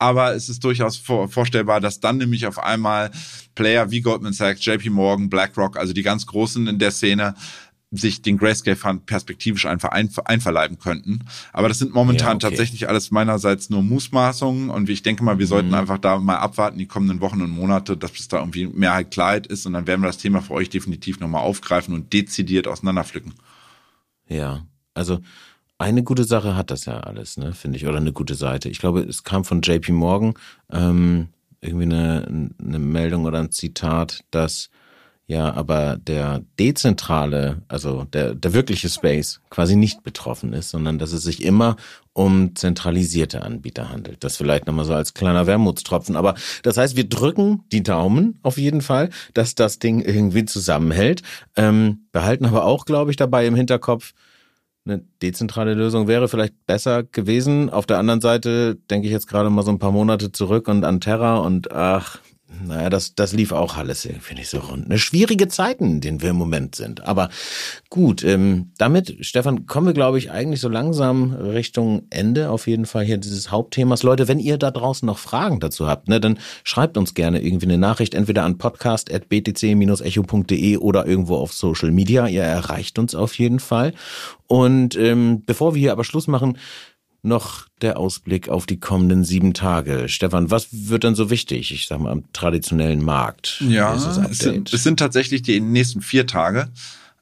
Aber es ist durchaus vor, vorstellbar, dass dann nämlich auf einmal Player wie Goldman Sachs, JP Morgan, BlackRock, also die ganz Großen in der Szene, sich den Grayscale Fund perspektivisch einfach einverleiben könnten. Aber das sind momentan ja, okay. tatsächlich alles meinerseits nur Mußmaßungen und ich denke mal, wir sollten mhm. einfach da mal abwarten, die kommenden Wochen und Monate, dass bis da irgendwie Mehrheit Klarheit ist und dann werden wir das Thema für euch definitiv nochmal aufgreifen und dezidiert auseinanderpflücken. Ja, also eine gute Sache hat das ja alles, ne, finde ich, oder eine gute Seite. Ich glaube, es kam von JP Morgan ähm, irgendwie eine, eine Meldung oder ein Zitat, dass ja, aber der dezentrale, also der, der wirkliche Space quasi nicht betroffen ist, sondern dass es sich immer um zentralisierte Anbieter handelt. Das vielleicht nochmal so als kleiner Wermutstropfen. Aber das heißt, wir drücken die Daumen auf jeden Fall, dass das Ding irgendwie zusammenhält. Ähm, behalten aber auch, glaube ich, dabei im Hinterkopf, eine dezentrale Lösung wäre vielleicht besser gewesen. Auf der anderen Seite denke ich jetzt gerade mal so ein paar Monate zurück und an Terra und ach, Naja, das, das lief auch alles irgendwie nicht so rund. Eine schwierige Zeiten, in denen wir im Moment sind. Aber gut, ähm, damit, Stefan, kommen wir, glaube ich, eigentlich so langsam Richtung Ende auf jeden Fall hier dieses Hauptthemas. Leute, wenn ihr da draußen noch Fragen dazu habt, ne, dann schreibt uns gerne irgendwie eine Nachricht, entweder an podcast.btc-echo.de oder irgendwo auf Social Media. Ihr erreicht uns auf jeden Fall. Und ähm, bevor wir hier aber Schluss machen, noch der Ausblick auf die kommenden sieben Tage. Stefan, was wird dann so wichtig, ich sag mal, am traditionellen Markt? Ja, es sind, es sind tatsächlich die nächsten vier Tage.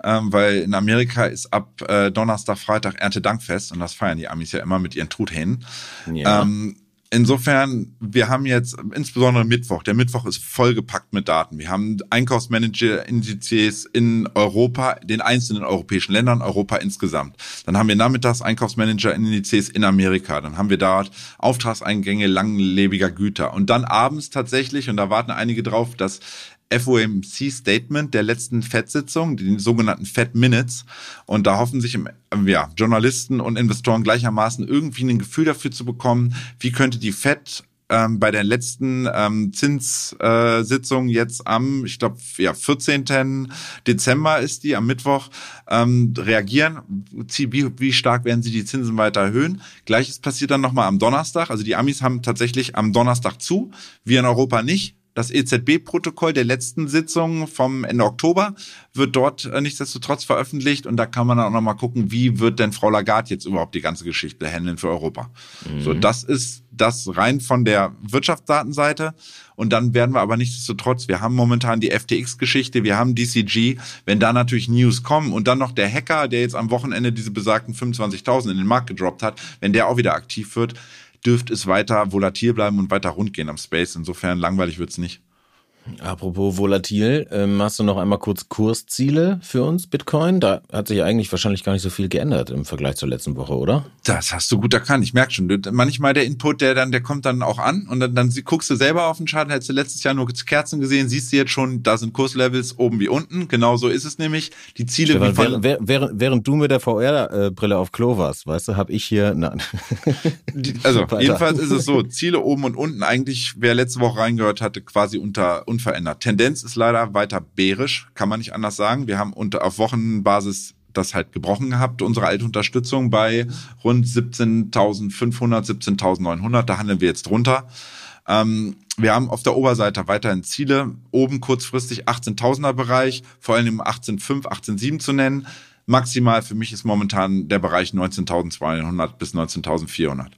Ähm, weil in Amerika ist ab äh, Donnerstag, Freitag Erntedankfest und das feiern die Amis ja immer mit ihren Truthähnen. Ja. Ähm, insofern, wir haben jetzt insbesondere Mittwoch, der Mittwoch ist vollgepackt mit Daten. Wir haben Einkaufsmanager-Indizes in Europa, den einzelnen europäischen Ländern, Europa insgesamt. Dann haben wir nachmittags Einkaufsmanager-Indizes in Amerika. Dann haben wir dort Auftragseingänge langlebiger Güter. Und dann abends tatsächlich, und da warten einige drauf, dass FOMC-Statement der letzten FED-Sitzung, die sogenannten Fed Minutes. Und da hoffen sich im, ja, Journalisten und Investoren gleichermaßen irgendwie ein Gefühl dafür zu bekommen, wie könnte die Fed ähm, bei der letzten ähm, Zinssitzung äh, jetzt am, ich glaube, ja, 14. Dezember ist die, am Mittwoch, ähm, reagieren. Wie, wie stark werden sie die Zinsen weiter erhöhen? Gleiches passiert dann nochmal am Donnerstag. Also die Amis haben tatsächlich am Donnerstag zu, wir in Europa nicht. Das EZB-Protokoll der letzten Sitzung vom Ende Oktober wird dort äh, nichtsdestotrotz veröffentlicht und da kann man dann auch nochmal gucken, wie wird denn Frau Lagarde jetzt überhaupt die ganze Geschichte handeln für Europa. Mhm. So, das ist das rein von der Wirtschaftsdatenseite. Und dann werden wir aber nichtsdestotrotz, wir haben momentan die FTX-Geschichte, wir haben DCG, wenn da natürlich News kommen und dann noch der Hacker, der jetzt am Wochenende diese besagten 25.000 in den Markt gedroppt hat, wenn der auch wieder aktiv wird, dürfte es weiter volatil bleiben und weiter rund gehen am Space. Insofern langweilig wird's nicht. Apropos volatil, ähm, hast du noch einmal kurz Kursziele für uns, Bitcoin? Da hat sich eigentlich wahrscheinlich gar nicht so viel geändert im Vergleich zur letzten Woche, oder? Das hast du gut erkannt. Ich merke schon. Manchmal der Input, der dann, der kommt dann auch an und dann, dann guckst du selber auf den Chart, hättest du letztes Jahr nur Kerzen gesehen, siehst du jetzt schon, da sind Kurslevels oben wie unten. Genau so ist es nämlich. Die Ziele Stefan, wie von, während, während, während du mit der VR-Brille auf Klo warst, weißt du, habe ich hier, nein. also jedenfalls ist es so, Ziele oben und unten eigentlich, wer letzte Woche reingehört hatte, quasi unter unverändert. Tendenz ist leider weiter bärisch, kann man nicht anders sagen. Wir haben unter, auf Wochenbasis das halt gebrochen gehabt, unsere alte Unterstützung bei rund 17.500, 17.900, da handeln wir jetzt drunter. Ähm, wir haben auf der Oberseite weiterhin Ziele, oben kurzfristig 18.000er Bereich, vor allem im 18.5, 18.7 zu nennen. Maximal für mich ist momentan der Bereich 19.200 bis 19.400.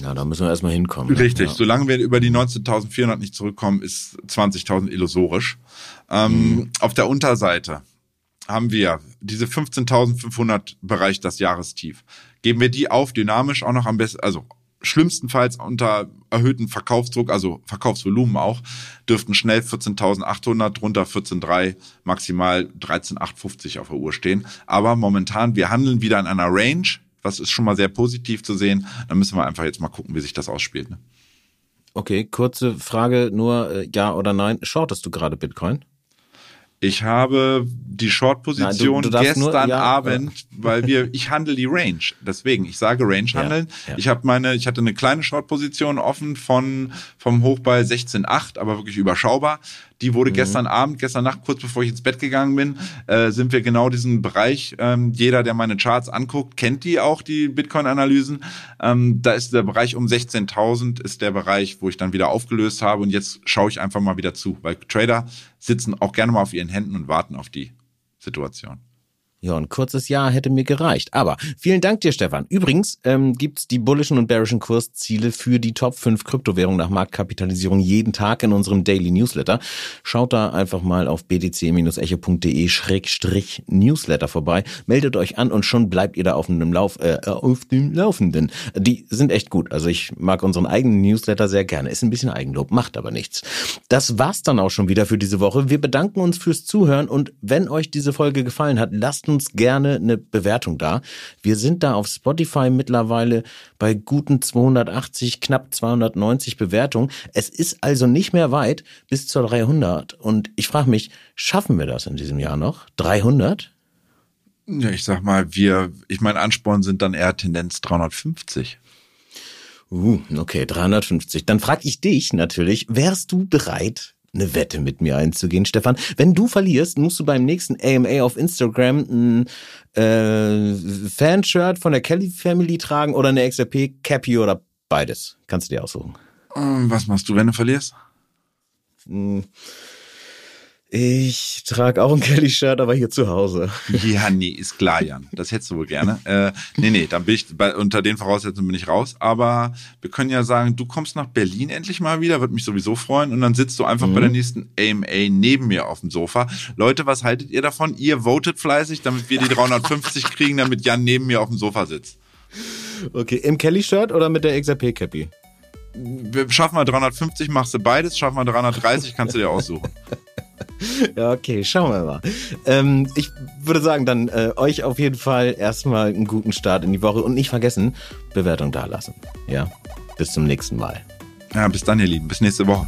Ja, da müssen wir erstmal hinkommen. Ne? Richtig. Ja. Solange wir über die 19.400 nicht zurückkommen, ist 20.000 illusorisch. Ähm, mhm. Auf der Unterseite haben wir diese 15.500 Bereich das Jahrestief. Geben wir die auf, dynamisch auch noch am besten, also schlimmstenfalls unter erhöhten Verkaufsdruck, also Verkaufsvolumen auch, dürften schnell 14.800, drunter 14.3, maximal 13.850 auf der Uhr stehen. Aber momentan, wir handeln wieder in einer Range, was ist schon mal sehr positiv zu sehen. Dann müssen wir einfach jetzt mal gucken, wie sich das ausspielt. Ne? Okay, kurze Frage nur, äh, ja oder nein. Shortest du gerade Bitcoin? Ich habe die Short-Position gestern nur, ja, Abend, ja. weil wir, ich handle die Range. Deswegen, ich sage Range handeln. Ja, ich habe meine, ich hatte eine kleine Short-Position offen von vom Hoch bei 16,8, aber wirklich überschaubar. Die wurde mhm. gestern Abend, gestern Nacht, kurz bevor ich ins Bett gegangen bin, äh, sind wir genau diesen Bereich. Ähm, jeder, der meine Charts anguckt, kennt die auch, die Bitcoin-Analysen. Ähm, da ist der Bereich um 16.000 ist der Bereich, wo ich dann wieder aufgelöst habe. Und jetzt schaue ich einfach mal wieder zu, weil Trader sitzen auch gerne mal auf ihren Händen und warten auf die Situation. Ja, ein kurzes Jahr hätte mir gereicht. Aber vielen Dank dir, Stefan. Übrigens ähm, gibt die bullischen und bearischen Kursziele für die Top 5 Kryptowährungen nach Marktkapitalisierung jeden Tag in unserem Daily Newsletter. Schaut da einfach mal auf btc-echo.de-newsletter vorbei. Meldet euch an und schon bleibt ihr da auf dem Lauf, äh, auf dem Laufenden. Die sind echt gut. Also ich mag unseren eigenen Newsletter sehr gerne. Ist ein bisschen Eigenlob, macht aber nichts. Das war's dann auch schon wieder für diese Woche. Wir bedanken uns fürs Zuhören und wenn euch diese Folge gefallen hat, lasst uns gerne eine Bewertung da. Wir sind da auf Spotify mittlerweile bei guten 280, knapp 290 Bewertungen. Es ist also nicht mehr weit bis zur 300. Und ich frage mich, schaffen wir das in diesem Jahr noch? 300? Ja, ich sag mal, wir, ich meine, Ansporn sind dann eher Tendenz 350. Uh, okay, 350. Dann frage ich dich natürlich, wärst du bereit, eine Wette mit mir einzugehen, Stefan. Wenn du verlierst, musst du beim nächsten AMA auf Instagram ein äh, Fanshirt von der Kelly Family tragen oder eine XRP Cappy oder beides. Kannst du dir aussuchen. Ähm, was machst du, wenn du verlierst? Hm. Ich trage auch ein Kelly-Shirt, aber hier zu Hause. Ja, nee, ist klar, Jan. Das hättest du wohl gerne. Äh, nee, nee, dann bin ich, bei, unter den Voraussetzungen bin ich raus. Aber wir können ja sagen, du kommst nach Berlin endlich mal wieder, wird mich sowieso freuen. Und dann sitzt du einfach mhm. bei der nächsten AMA neben mir auf dem Sofa. Leute, was haltet ihr davon? Ihr votet fleißig, damit wir die 350 kriegen, damit Jan neben mir auf dem Sofa sitzt. Okay, im Kelly-Shirt oder mit der XRP-Cappy? Wir schaffen mal 350, machst du beides, schaffen wir 330, kannst du dir aussuchen. Ja, okay, schauen wir mal. Ähm, ich würde sagen, dann äh, euch auf jeden Fall erstmal einen guten Start in die Woche und nicht vergessen, Bewertung dalassen. Ja, bis zum nächsten Mal. Ja, bis dann, ihr Lieben. Bis nächste Woche.